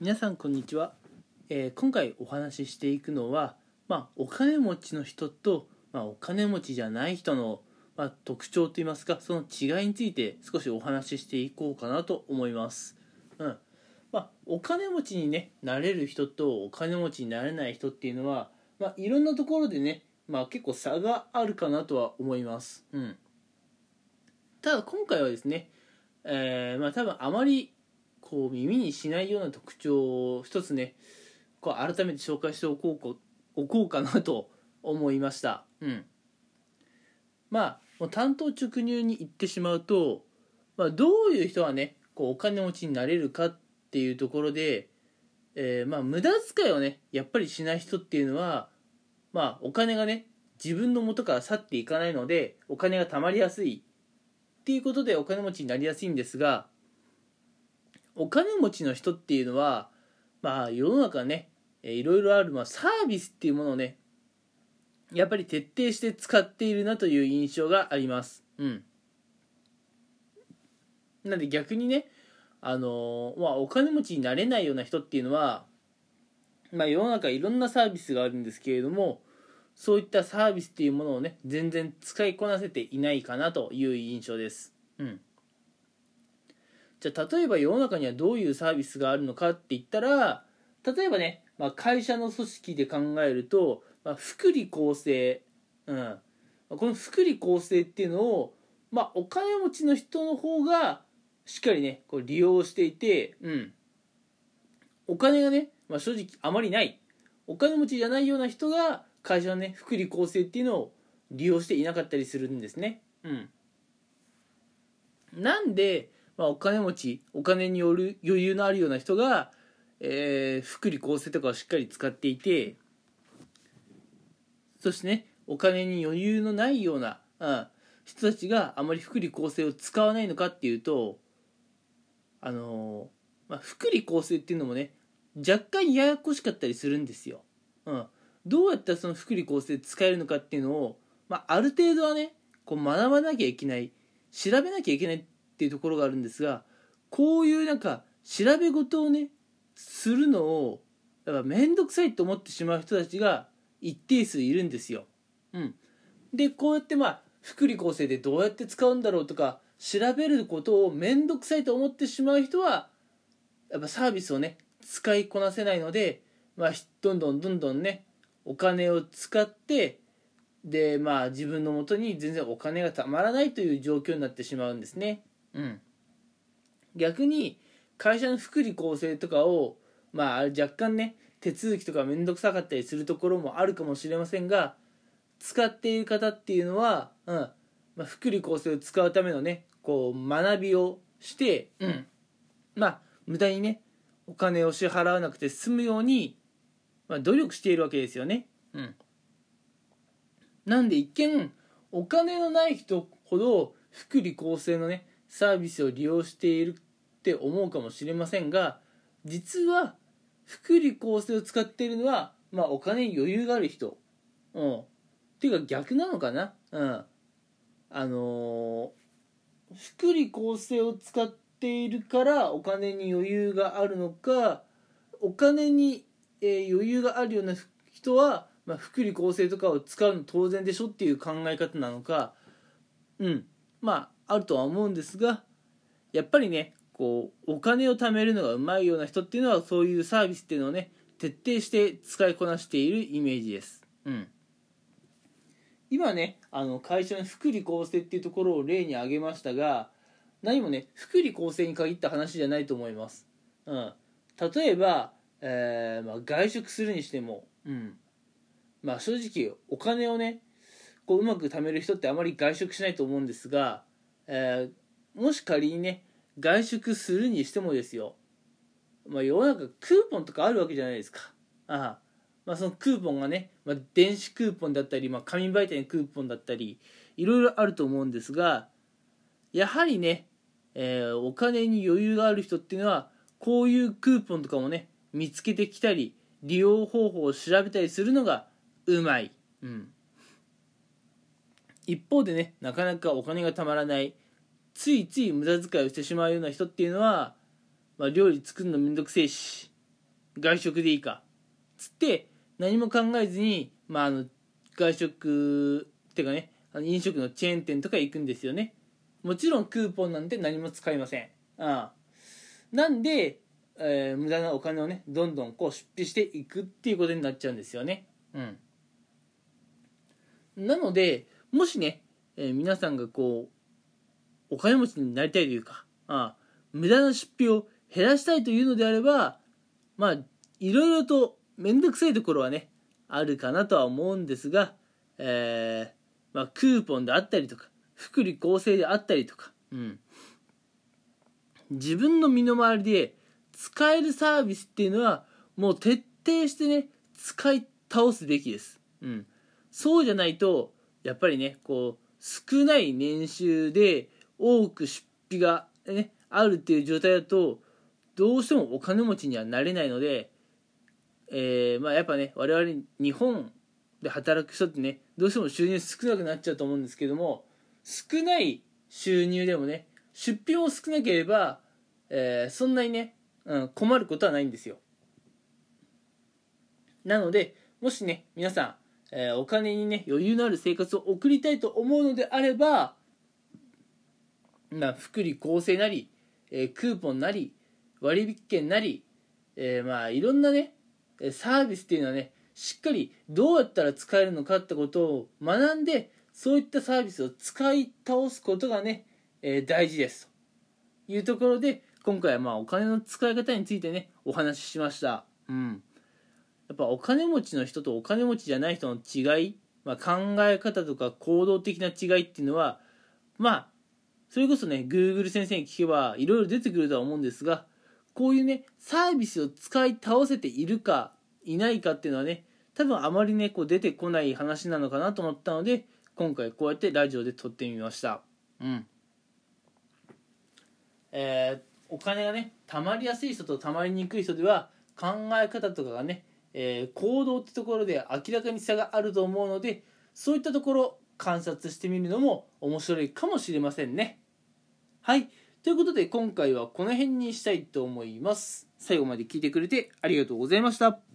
皆さんこんにちは、えー今回お話ししていくのは、まあ、お金持ちの人と、まあ、お金持ちじゃない人の、まあ、特徴といいますかその違いについて少しお話ししていこうかなと思います、うん。まあ、お金持ちに、ね、なれる人とお金持ちになれない人っていうのは、まあ、いろんなところでね、まあ、結構差があるかなとは思います、うん、ただ今回はですね、えーまあ、多分あまりこう耳にしないような特徴を一つねこう改めて紹介しておこうこおこうかなと思いました。うん、まあもう単刀直入に言ってしまうと、まあ、どういう人はねこうお金持ちになれるかっていうところで、えーまあ無駄遣いをねやっぱりしない人っていうのは、まあ、お金がね自分の元から去っていかないのでお金が貯まりやすいっていうことでお金持ちになりやすいんですがお金持ちの人っていうのはまあ世の中ねいろいろある、まあ、サービスっていうものをねやっぱり徹底して使っているなという印象があります。うん。なんで逆にねあのまあお金持ちになれないような人っていうのはまあ世の中いろんなサービスがあるんですけれどもそういったサービスっていうものをね全然使いこなせていないかなという印象です。うん。じゃあ例えば世の中にはどういうサービスがあるのかって言ったら例えばね、まあ、会社の組織で考えると、まあ、福利厚生、うん、この福利厚生っていうのを、まあ、お金持ちの人の方がしっかりねこう利用していて、うん、お金がね、まあ、正直あまりない。お金持ちじゃないような人が会社のね福利厚生っていうのを利用していなかったりするんですね。うん、なんで、まあ、お金持ちお金による余裕のあるような人が、えー福利厚生とかをしっかり使っていてそしてねお金に余裕のないような、うん、人たちがあまり福利厚生を使わないのかっていうとあのーまあ、福利厚生っていうのもね若干ややこしかったりするんですよ。うん、どうやったらその福利厚生使えるのかっていうのを、まあ、ある程度はねこう学ばなきゃいけない調べなきゃいけないっていうところがあるんですがこういうなんか調べ事をねするのをやっぱ面倒くさいと思ってしまう人たちが一定数いるんですよ。うん、でこうやってまあ福利厚生でどうやって使うんだろうとか調べることを面倒くさいと思ってしまう人はやっぱサービスをね使いこなせないので、まあ、どんどんどんどんねお金を使ってでまあ自分のもとに全然お金がたまらないという状況になってしまうんですね。うん、逆に会社の福利厚生とかをまあ若干ね手続きとか面倒くさかったりするところもあるかもしれませんが使っている方っていうのは、うん。まあ、福利厚生を使うためのねこう学びをして、うん、まあ無駄にねお金を支払わなくて済むように、まあ、努力しているわけですよね。うん、なんで一見お金のない人ほど福利厚生のねサービスを利用しているって思うかもしれませんが実は福利厚生を使っているのは、まあ、お金に余裕がある人。うん。っていうか逆なのかなうん。あのー福利厚生を使っているからお金に余裕があるのかお金に、えー余裕があるような人は、まあ、福利厚生とかを使うの当然でしょっていう考え方なのかうんまああるとは思うんですがやっぱりねこうお金を貯めるのがうまいような人っていうのはそういうサービスっていうのをね徹底して使いこなしているイメージです。うん今ねあの会社の福利厚生っていうところを例に挙げましたが何もね福利厚生に限った話じゃないと思います。うん、例えば、えーまあ、外食するにしても、うんまあ、正直お金をねこううまく貯める人ってあまり外食しないと思うんですが、えーもし仮にね外食するにしてもですよ、まあ、世の中クーポンとかあるわけじゃないですか。ああ。まあ、そのクーポンがね、まあ、電子クーポンだったり、まあ、紙媒体のクーポンだったりいろいろあると思うんですがやはりね、えーお金に余裕がある人っていうのはこういうクーポンとかもね見つけてきたり利用方法を調べたりするのがうまい、うん、一方でねなかなかお金がたまらないついつい無駄遣いをしてしまうような人っていうのは、まあ、料理作るのめんどくせえし外食でいいかつって何も考えずに、まあ、あの外食っていうかねあの飲食のチェーン店とか行くんですよね。もちろんクーポンなんて何も使いません。ああ。なんで、えー、無駄なお金をねどんどんこう出費していくっていうことになっちゃうんですよね。うん。なのでもしね、えー、皆さんがこうお金持ちになりたいというかあ無駄な出費を減らしたいというのであればまあいろいろと面倒くさいところはねあるかなとは思うんですが、えーまあ、クーポンであったりとか福利厚生であったりとか、うん、自分の身の回りで使えるサービスっていうのはもう徹底してね使い倒すべきです、うん、そうじゃないとやっぱりねこう少ない年収で多く出費が、ね、あるっていう状態だとどうしてもお金持ちにはなれないので、えー、まあやっぱね我々日本で働く人ってねどうしても収入少なくなっちゃうと思うんですけども少ない収入でもね出費も少なければ、えー、そんなにね、うん、困ることはないんですよ。なのでもしね皆さん、えー、お金にね余裕のある生活を送りたいと思うのであればまあ福利厚生なり、えー、クーポンなり割引券なり、えまあいろんなねサービスっていうのはねしっかりどうやったら使えるのかってことを学んでそういったサービスを使い倒すことがね、え、大事です。というところで今回はまあお金の使い方についてねお話ししました。うん。やっぱお金持ちの人とお金持ちじゃない人の違い、まあ、考え方とか行動的な違いっていうのはまあそれこそね Google 先生に聞けばいろいろ出てくるとは思うんですがこういうねサービスを使い倒せているかいないかっていうのはね多分あまりねこう出てこない話なのかなと思ったので今回こうやってラジオで撮ってみました。うん。えー、お金がね貯まりやすい人と貯まりにくい人では考え方とかがね、えー、行動ってところで明らかに差があると思うのでそういったところ観察してみるのも面白いかもしれませんね。はい。ということで今回はこの辺にしたいと思います。最後まで聞いてくれてありがとうございました。